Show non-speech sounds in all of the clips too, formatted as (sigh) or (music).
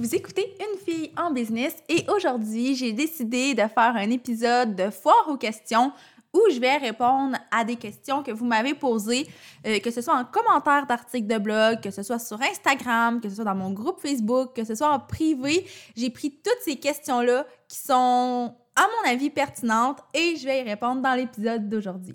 Vous écoutez Une fille en business et aujourd'hui, j'ai décidé de faire un épisode de foire aux questions où je vais répondre à des questions que vous m'avez posées, euh, que ce soit en commentaire d'articles de blog, que ce soit sur Instagram, que ce soit dans mon groupe Facebook, que ce soit en privé. J'ai pris toutes ces questions-là qui sont, à mon avis, pertinentes et je vais y répondre dans l'épisode d'aujourd'hui.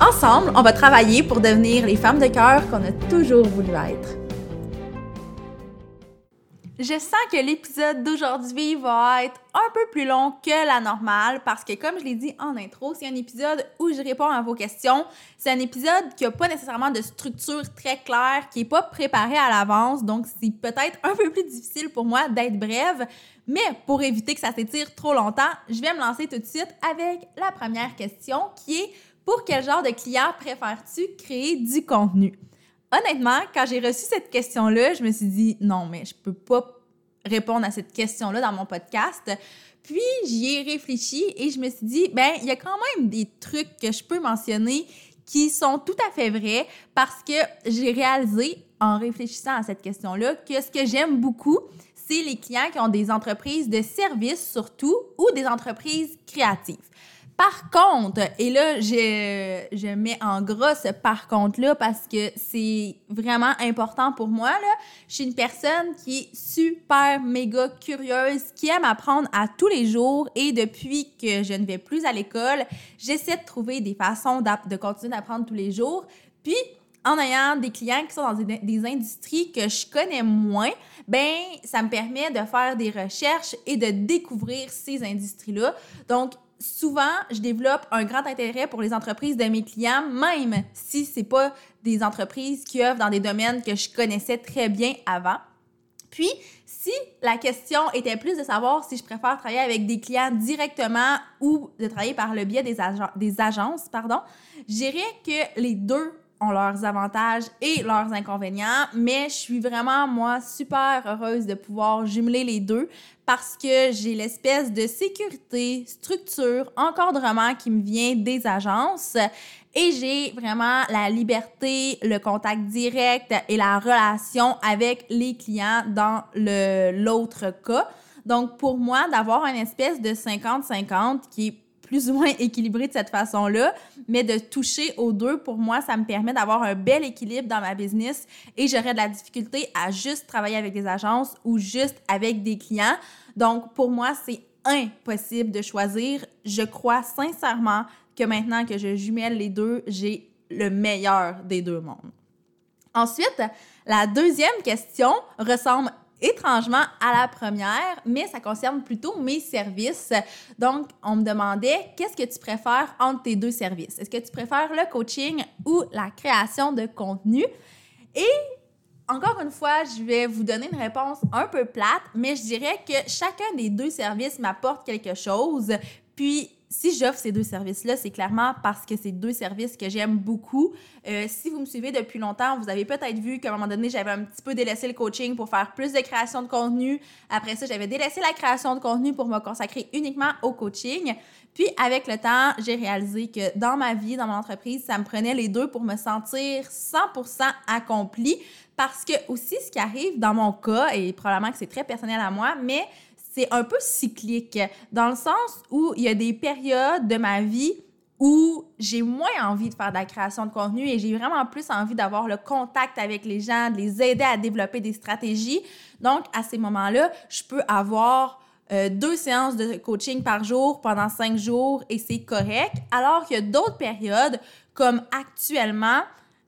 Ensemble, on va travailler pour devenir les femmes de cœur qu'on a toujours voulu être. Je sens que l'épisode d'aujourd'hui va être un peu plus long que la normale parce que, comme je l'ai dit en intro, c'est un épisode où je réponds à vos questions. C'est un épisode qui n'a pas nécessairement de structure très claire, qui n'est pas préparé à l'avance, donc c'est peut-être un peu plus difficile pour moi d'être brève. Mais pour éviter que ça s'étire trop longtemps, je vais me lancer tout de suite avec la première question qui est pour quel genre de client préfères-tu créer du contenu? Honnêtement, quand j'ai reçu cette question-là, je me suis dit non, mais je peux pas répondre à cette question-là dans mon podcast. Puis j'y ai réfléchi et je me suis dit ben il y a quand même des trucs que je peux mentionner qui sont tout à fait vrais parce que j'ai réalisé en réfléchissant à cette question-là que ce que j'aime beaucoup, c'est les clients qui ont des entreprises de services surtout ou des entreprises créatives. Par contre, et là, je, je mets en gros ce par contre-là parce que c'est vraiment important pour moi. Là. Je suis une personne qui est super, méga curieuse, qui aime apprendre à tous les jours et depuis que je ne vais plus à l'école, j'essaie de trouver des façons de continuer d'apprendre tous les jours. Puis, en ayant des clients qui sont dans des, des, industries que je connais moins, ben ça me permet de faire des recherches et de découvrir ces industries-là. Donc, souvent, je développe un grand intérêt pour les entreprises de mes clients, même si ce pas des entreprises qui œuvrent dans des domaines que je connaissais très bien avant. Puis, si la question était plus de savoir si je préfère travailler avec des clients directement ou de travailler par le biais des, des agences, pardon, je dirais que les deux ont leurs avantages et leurs inconvénients, mais je suis vraiment, moi, super heureuse de pouvoir jumeler les deux parce que j'ai l'espèce de sécurité, structure, encadrement qui me vient des agences et j'ai vraiment la liberté, le contact direct et la relation avec les clients dans l'autre cas. Donc, pour moi, d'avoir une espèce de 50-50 qui est plus ou moins équilibré de cette façon-là, mais de toucher aux deux, pour moi, ça me permet d'avoir un bel équilibre dans ma business et j'aurais de la difficulté à juste travailler avec des agences ou juste avec des clients. Donc, pour moi, c'est impossible de choisir. Je crois sincèrement que maintenant que je jumelle les deux, j'ai le meilleur des deux mondes. Ensuite, la deuxième question ressemble étrangement à la première, mais ça concerne plutôt mes services. Donc, on me demandait qu'est-ce que tu préfères entre tes deux services? Est-ce que tu préfères le coaching ou la création de contenu? Et encore une fois, je vais vous donner une réponse un peu plate, mais je dirais que chacun des deux services m'apporte quelque chose. Puis, si j'offre ces deux services-là, c'est clairement parce que c'est deux services que j'aime beaucoup. Euh, si vous me suivez depuis longtemps, vous avez peut-être vu qu'à un moment donné, j'avais un petit peu délaissé le coaching pour faire plus de création de contenu. Après ça, j'avais délaissé la création de contenu pour me consacrer uniquement au coaching. Puis, avec le temps, j'ai réalisé que dans ma vie, dans mon entreprise, ça me prenait les deux pour me sentir 100% accomplie. Parce que aussi, ce qui arrive dans mon cas, et probablement que c'est très personnel à moi, mais c'est un peu cyclique, dans le sens où il y a des périodes de ma vie où j'ai moins envie de faire de la création de contenu et j'ai vraiment plus envie d'avoir le contact avec les gens, de les aider à développer des stratégies. Donc, à ces moments-là, je peux avoir euh, deux séances de coaching par jour pendant cinq jours et c'est correct. Alors qu'il y a d'autres périodes, comme actuellement,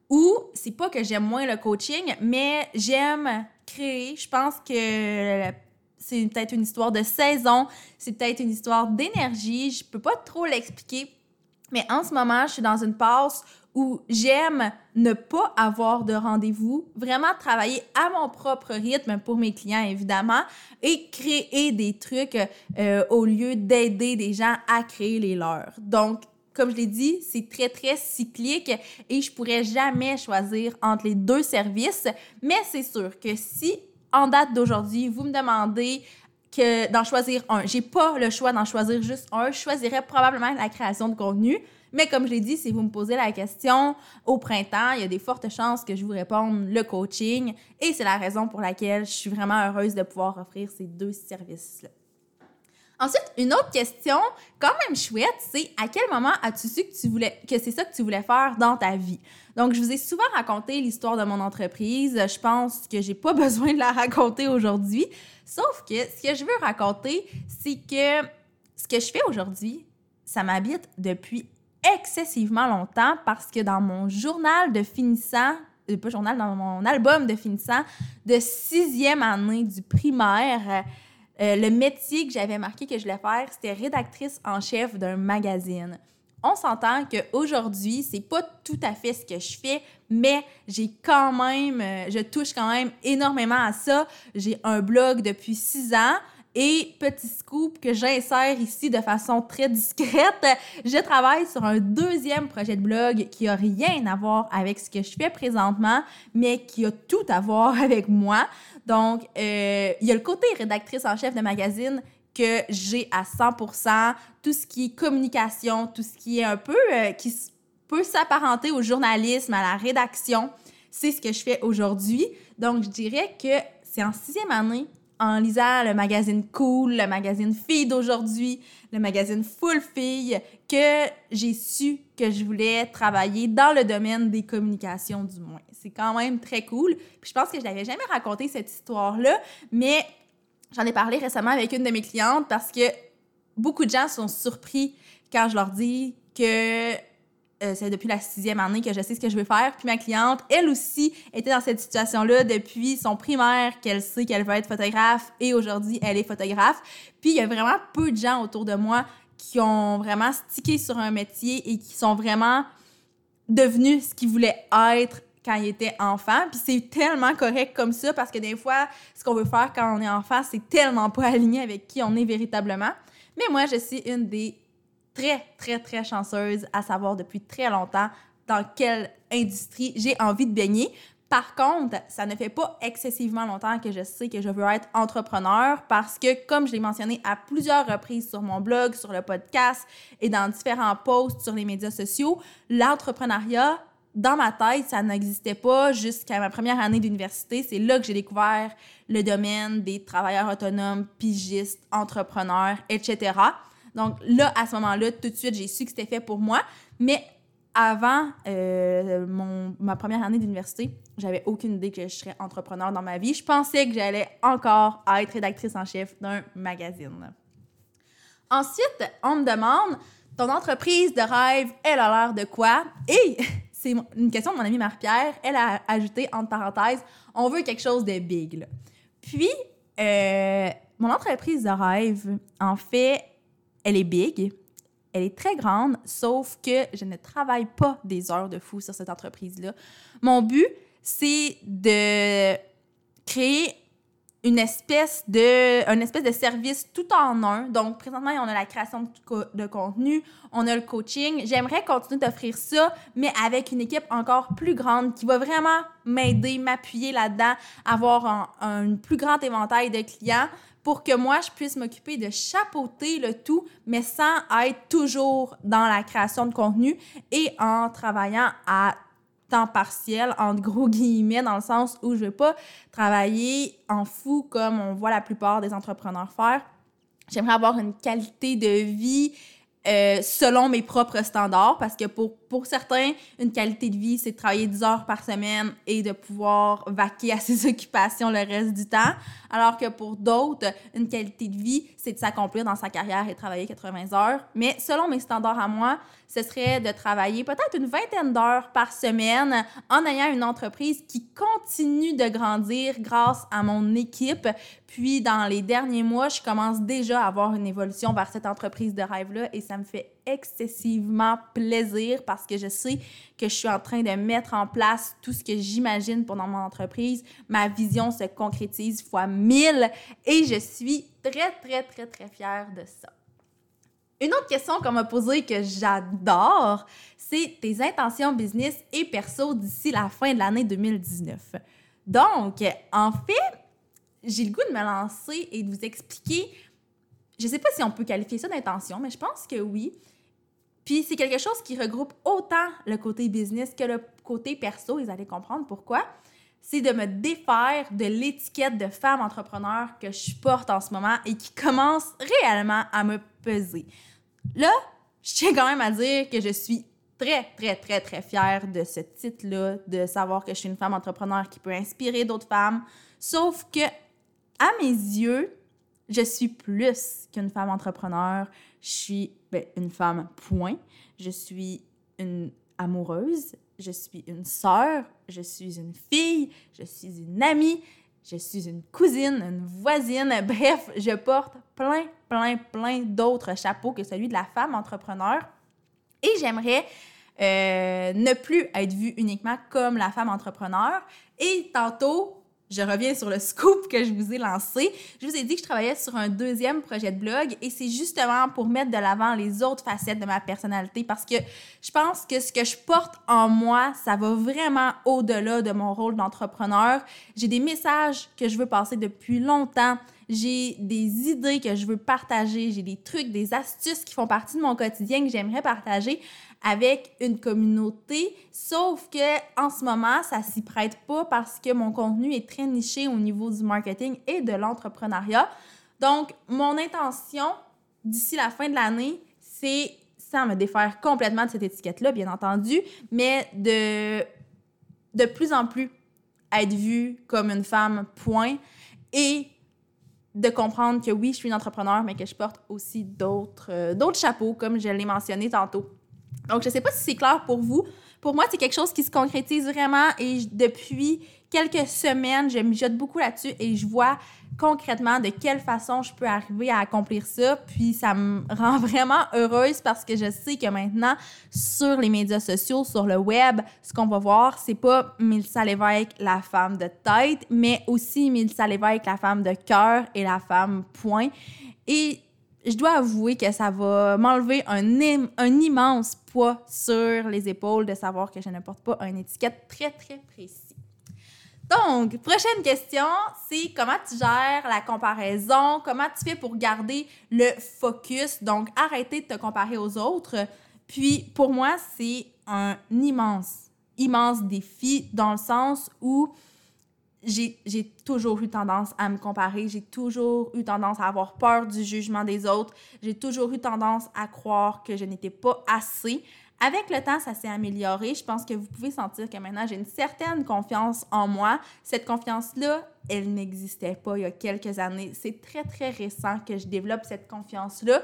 où c'est pas que j'aime moins le coaching, mais j'aime créer. Je pense que c'est peut-être une histoire de saison, c'est peut-être une histoire d'énergie, je peux pas trop l'expliquer. Mais en ce moment, je suis dans une passe où j'aime ne pas avoir de rendez-vous, vraiment travailler à mon propre rythme pour mes clients, évidemment, et créer des trucs euh, au lieu d'aider des gens à créer les leurs. Donc, comme je l'ai dit, c'est très, très cyclique et je pourrais jamais choisir entre les deux services. Mais c'est sûr que si, en date d'aujourd'hui, vous me demandez que d'en choisir un, j'ai pas le choix d'en choisir juste un, je choisirais probablement la création de contenu mais comme je l'ai dit, si vous me posez la question au printemps, il y a des fortes chances que je vous réponde le coaching. Et c'est la raison pour laquelle je suis vraiment heureuse de pouvoir offrir ces deux services-là. Ensuite, une autre question quand même chouette, c'est à quel moment as-tu su que tu voulais que c'est ça que tu voulais faire dans ta vie? Donc, je vous ai souvent raconté l'histoire de mon entreprise. Je pense que j'ai pas (laughs) besoin de la raconter aujourd'hui, sauf que ce que je veux raconter, c'est que ce que je fais aujourd'hui, ça m'habite depuis excessivement longtemps parce que dans mon journal de finissant, euh, pas journal, dans mon album de finissant de sixième année du primaire, euh, le métier que j'avais marqué que je voulais faire, c'était rédactrice en chef d'un magazine. On s'entend qu'aujourd'hui, c'est pas tout à fait ce que je fais, mais j'ai quand même, euh, je touche quand même énormément à ça. J'ai un blog depuis six ans. Et petit scoop que j'insère ici de façon très discrète, je travaille sur un deuxième projet de blog qui a rien à voir avec ce que je fais présentement, mais qui a tout à voir (laughs) avec moi. Donc, euh, il y a le côté rédactrice en chef de magazine que j'ai à 100%, tout ce qui est communication, tout ce qui est un peu, euh, qui peut s'apparenter au journalisme, à la rédaction, c'est ce que je fais aujourd'hui. Donc, je dirais que c'est en sixième année en lisant le magazine Cool, le magazine Fille d'aujourd'hui, le magazine Full Fille, que j'ai su que je voulais travailler dans le domaine des communications, du moins. C'est quand même très cool. Puis je pense que je n'avais jamais raconté cette histoire-là, mais j'en ai parlé récemment avec une de mes clientes parce que beaucoup de gens sont surpris quand je leur dis que euh, c'est depuis la sixième année que je sais ce que je veux faire. Puis ma cliente, elle aussi, était dans cette situation-là depuis son primaire, qu'elle sait qu'elle veut être photographe et aujourd'hui, elle est photographe. Puis il y a vraiment peu de gens autour de moi qui ont vraiment stické sur un métier et qui sont vraiment devenus ce qu'ils voulaient être quand ils étaient enfants. Puis c'est tellement correct comme ça parce que des fois, ce qu'on veut faire quand on est enfant, c'est tellement pas (laughs) aligné avec qui on est véritablement. Mais moi, je suis une des très, très, très chanceuse à savoir depuis très longtemps dans quelle industrie j'ai envie de baigner. Par contre, ça ne fait pas excessivement longtemps que je sais que je veux être entrepreneur parce que, comme je l'ai mentionné à plusieurs reprises sur mon blog, sur le podcast et dans différents posts sur les médias sociaux, l'entrepreneuriat, dans ma tête, ça n'existait pas jusqu'à ma première année d'université. C'est là que j'ai découvert le domaine des travailleurs autonomes, pigistes, entrepreneurs, etc. Donc là, à ce moment-là, tout de suite, j'ai su que c'était fait pour moi. Mais avant euh, mon, ma première année d'université, j'avais aucune idée que je serais entrepreneur dans ma vie. Je pensais que j'allais encore être rédactrice en chef d'un magazine. Ensuite, on me demande ton entreprise de rêve, elle a l'air de quoi? Et (laughs) c'est une question de mon amie Marie-Pierre. Elle a ajouté entre parenthèses on veut quelque chose de big. Puis, euh, mon entreprise de rêve, en fait, elle est big, elle est très grande, sauf que je ne travaille pas des heures de fou sur cette entreprise-là. Mon but, c'est de créer une espèce de espèce de service tout en un. Donc présentement, on a la création de, contenu, on a le coaching. J'aimerais continuer d'offrir ça, mais avec une équipe encore plus grande qui va vraiment m'aider, m'appuyer là-dedans, avoir un, un, plus grand éventail de clients pour que moi, je puisse m'occuper de chapeauter le tout, mais sans être toujours dans la création de contenu et en travaillant à temps partiel, entre gros (laughs) guillemets, dans le sens où je ne vais pas travailler en fou comme on voit la plupart des entrepreneurs faire. J'aimerais avoir une qualité de vie euh, selon mes propres standards, parce que pour, pour certains, une qualité de vie, c'est de travailler 10 heures par semaine et de pouvoir vaquer à (laughs) ses occupations le reste du temps, alors que pour d'autres, une qualité de vie, c'est de s'accomplir dans sa carrière et travailler 80 heures. Mais selon mes standards à moi, ce serait de travailler peut-être une vingtaine d'heures par semaine en ayant une entreprise qui continue de grandir grâce à mon équipe. Puis dans les derniers mois, je commence déjà à avoir une évolution vers cette entreprise de rêve-là et ça me fait excessivement plaisir parce que je sais que je suis en train de mettre en place tout ce que j'imagine pendant mon entreprise. Ma vision se concrétise fois mille et je suis très, très, très, très fière de ça. Une autre question qu'on m'a posée que j'adore, c'est tes intentions business et perso d'ici la fin de l'année 2019. Donc, en fait, j'ai le goût de me lancer et de vous expliquer, je sais pas si on peut qualifier ça d'intention, mais je pense que oui. Puis c'est quelque chose qui regroupe autant le côté business que le côté perso, vous allez comprendre pourquoi. C'est de me défaire de l'étiquette de femme entrepreneur que je porte en ce moment et qui commence réellement à me peser. Là, je tiens quand même à dire que je suis très, très, très, très fière de ce titre-là, de savoir que je suis une femme entrepreneur qui peut inspirer d'autres femmes. Sauf que, à mes yeux, je suis plus qu'une femme entrepreneur. Je suis ben, une femme, point. Je suis une amoureuse. Je suis une sœur. Je suis une fille. Je suis une amie. Je suis une cousine, une voisine. (laughs) Bref, je porte plein, plein, plein d'autres chapeaux que celui de la femme entrepreneur. Et j'aimerais euh, ne plus être vue uniquement comme la femme entrepreneur. Et tantôt, je reviens sur le scoop que je vous ai lancé. Je vous ai dit que je travaillais sur un deuxième projet de blog et c'est justement pour mettre de l'avant les autres facettes de ma personnalité parce que je pense que ce que je porte en moi, ça va vraiment au-delà de mon rôle d'entrepreneur. J'ai des messages que je veux passer depuis longtemps. J'ai des idées que je veux partager. J'ai des trucs, des astuces qui font partie de mon quotidien que j'aimerais partager avec une communauté, sauf que en ce moment, ça s'y prête pas parce que mon contenu est très niché au niveau du marketing et de l'entrepreneuriat. Donc, mon intention d'ici la fin de l'année, c'est sans me défaire complètement de cette étiquette-là, bien entendu, mais de de plus en plus être vue comme une femme, point, et de comprendre que oui, je suis une entrepreneur, mais que je porte aussi d'autres euh, d'autres chapeaux, comme je l'ai mentionné tantôt. Donc, je ne sais pas si c'est clair pour vous. Pour moi, c'est quelque chose qui se concrétise vraiment et depuis quelques semaines, je mijote beaucoup là-dessus et je vois concrètement de quelle façon je peux arriver à accomplir ça. Puis ça me (laughs) rend vraiment heureuse parce que je sais que maintenant, sur les médias sociaux, sur le web, ce qu'on va voir, c'est pas Mélissa Lévesque, la femme de tête, mais aussi Mélissa Lévesque, la femme de cœur et la femme point. Et je dois avouer que ça va m'enlever un, immense poids sur les épaules de savoir que je ne porte pas une étiquette très, très précise. Donc, prochaine question, c'est comment tu gères la comparaison, comment tu fais pour garder le focus, donc arrêter de te comparer aux autres. Puis, pour moi, c'est un immense, immense défi dans le sens où j'ai toujours eu tendance à me comparer, j'ai toujours eu tendance à avoir peur du jugement des autres, j'ai toujours eu tendance à croire que je n'étais pas assez. Avec le temps, ça s'est amélioré. Je pense que vous pouvez sentir que maintenant, j'ai une certaine confiance en moi. Cette confiance-là, elle n'existait pas il y a quelques années. C'est très, très récent que je développe cette confiance-là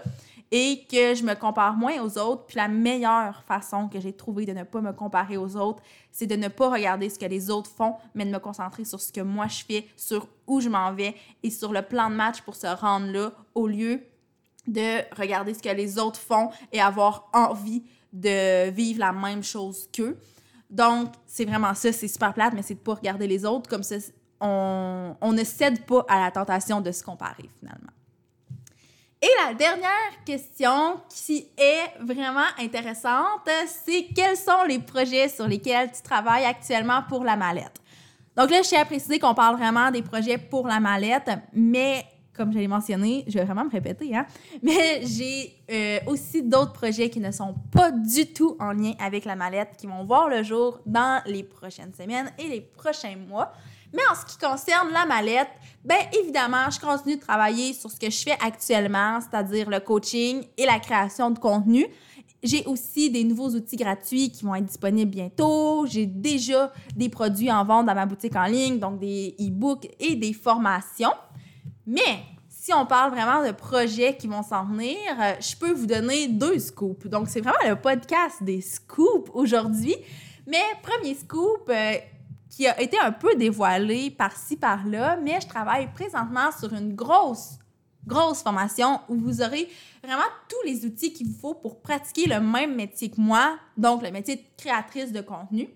et que je me compare moins aux autres. Puis la meilleure façon que j'ai trouvé de ne pas me comparer aux autres, c'est de ne pas regarder ce que les autres font, mais de me concentrer sur ce que moi je fais, sur où je m'en vais et sur le plan de match pour se rendre là, au lieu de regarder ce que les autres font et avoir envie de vivre la même chose qu'eux. Donc, c'est vraiment ça, c'est super plate, mais c'est de pas regarder les autres. Comme ça, on ne cède pas à la tentation de se comparer finalement. Et la dernière question qui est vraiment intéressante, c'est quels sont les projets sur lesquels tu travailles actuellement pour la mallette? Donc là, je tiens à préciser qu'on parle vraiment des projets pour la mallette, mais comme je l'ai mentionné, je vais vraiment me répéter, hein? (laughs) mais j'ai euh, aussi d'autres projets qui ne sont pas du tout en lien avec la mallette, qui vont voir le jour dans les prochaines semaines et les prochains mois. Mais en ce qui concerne la mallette, bien évidemment, je continue de travailler sur ce que je fais actuellement, c'est-à-dire le coaching et la création de contenu. J'ai aussi des nouveaux outils gratuits qui vont être disponibles bientôt. J'ai déjà des produits en vente dans ma boutique en ligne, donc des e-books et des formations. Mais si on parle vraiment de projets qui vont s'en venir, euh, je peux vous donner deux scoops. Donc, c'est vraiment le podcast des scoops aujourd'hui. Mais premier scoop, euh, qui a été un peu dévoilé par-ci, par-là, mais je travaille présentement sur une grosse grosse formation où vous aurez vraiment tous les outils qu'il vous faut pour pratiquer le même métier que moi, donc le métier de créatrice de contenu.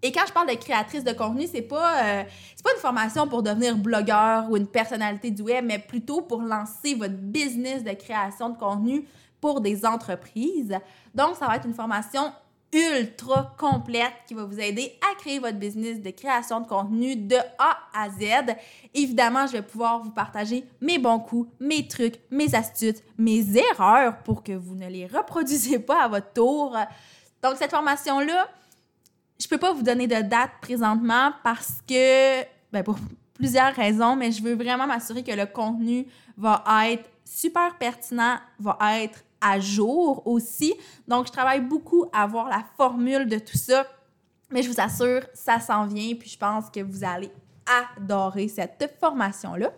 Et quand je parle de créatrice de contenu, c'est pas euh, c'est pas une formation pour devenir blogueur ou une personnalité du web, mais plutôt pour lancer votre business de création de contenu pour des entreprises. Donc ça va être une formation ultra complète qui va vous aider à créer votre business de création de contenu de A à Z. Évidemment, je vais pouvoir vous partager mes bons coups, mes trucs, mes astuces, mes erreurs pour que vous ne les reproduisez pas à votre tour. Donc, cette formation-là, je peux pas vous donner de date présentement parce que, ben pour plusieurs raisons, mais je veux vraiment m'assurer que le contenu va être super pertinent, va être à jour aussi. Donc, je travaille beaucoup à voir la formule de tout ça. Mais je vous assure, ça s'en vient. Puis je pense que vous allez adorer cette formation-là.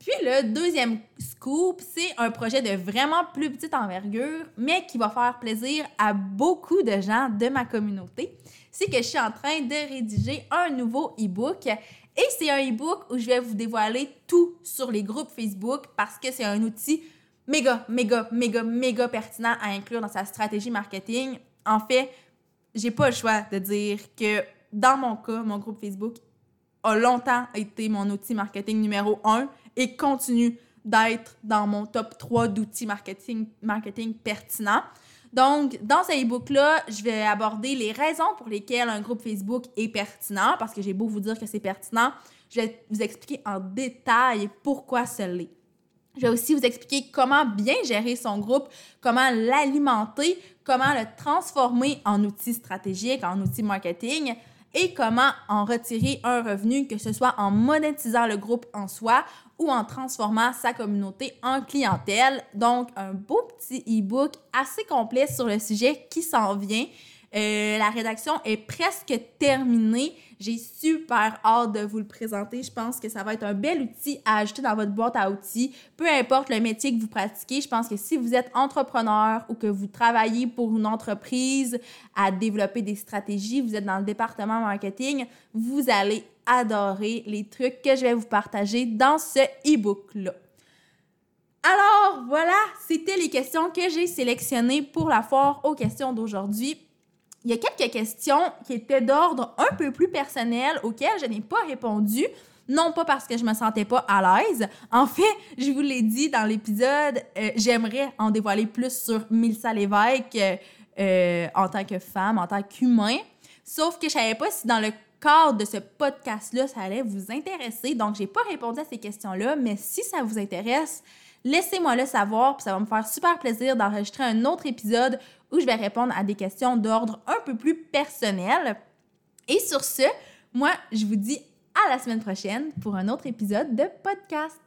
Puis le deuxième scoop, c'est un projet de vraiment plus petite envergure, mais qui va faire plaisir à beaucoup de gens de ma communauté. C'est que je suis en train de rédiger un nouveau e-book. Et c'est un e-book où je vais vous dévoiler tout sur les groupes Facebook parce que c'est un outil méga, méga, méga, méga pertinent à inclure dans sa stratégie marketing. En fait, j'ai pas le choix de dire que dans mon cas, mon groupe Facebook a longtemps été mon outil marketing numéro un et continue d'être dans mon top 3 d'outils marketing, marketing pertinents. Donc, dans ce e-book-là, je vais aborder les raisons pour lesquelles un groupe Facebook est pertinent, parce que j'ai beau vous dire que c'est pertinent, je vais vous expliquer en détail pourquoi ce l'est. Je vais aussi vous expliquer comment bien gérer son groupe, comment l'alimenter, comment le transformer en outil stratégique, en outil marketing et comment en retirer un revenu, que ce soit en monétisant le groupe en soi ou en transformant sa communauté en clientèle. Donc, un beau petit e-book assez complet sur le sujet qui s'en vient. Euh, la rédaction est presque terminée. J'ai super hâte de vous le présenter. Je pense que ça va être un bel outil à ajouter dans votre boîte à outils. Peu importe le métier que vous pratiquez, je pense que si vous êtes entrepreneur ou que vous travaillez pour une entreprise à développer des stratégies, vous êtes dans le département marketing, vous allez adorer les trucs que je vais vous partager dans ce e-book-là. Alors voilà, c'était les questions que j'ai sélectionnées pour la foire aux questions d'aujourd'hui il y a quelques questions qui étaient d'ordre un peu plus personnel auxquelles je n'ai pas répondu. Non pas parce que je me sentais pas à l'aise. En fait, je vous l'ai dit dans l'épisode, euh, j'aimerais en dévoiler plus sur Milsa Lévesque euh, en tant que femme, en tant qu'humain. Sauf que je savais pas si dans le cadre de ce podcast-là, ça allait vous intéresser. Donc, j'ai pas répondu à ces questions-là, mais si ça vous intéresse, laissez-moi le savoir, puis ça va me faire super plaisir d'enregistrer un autre épisode où je vais répondre à des questions d'ordre un peu plus personnel. Et sur ce, moi, je vous dis à la semaine prochaine pour un autre épisode de podcast.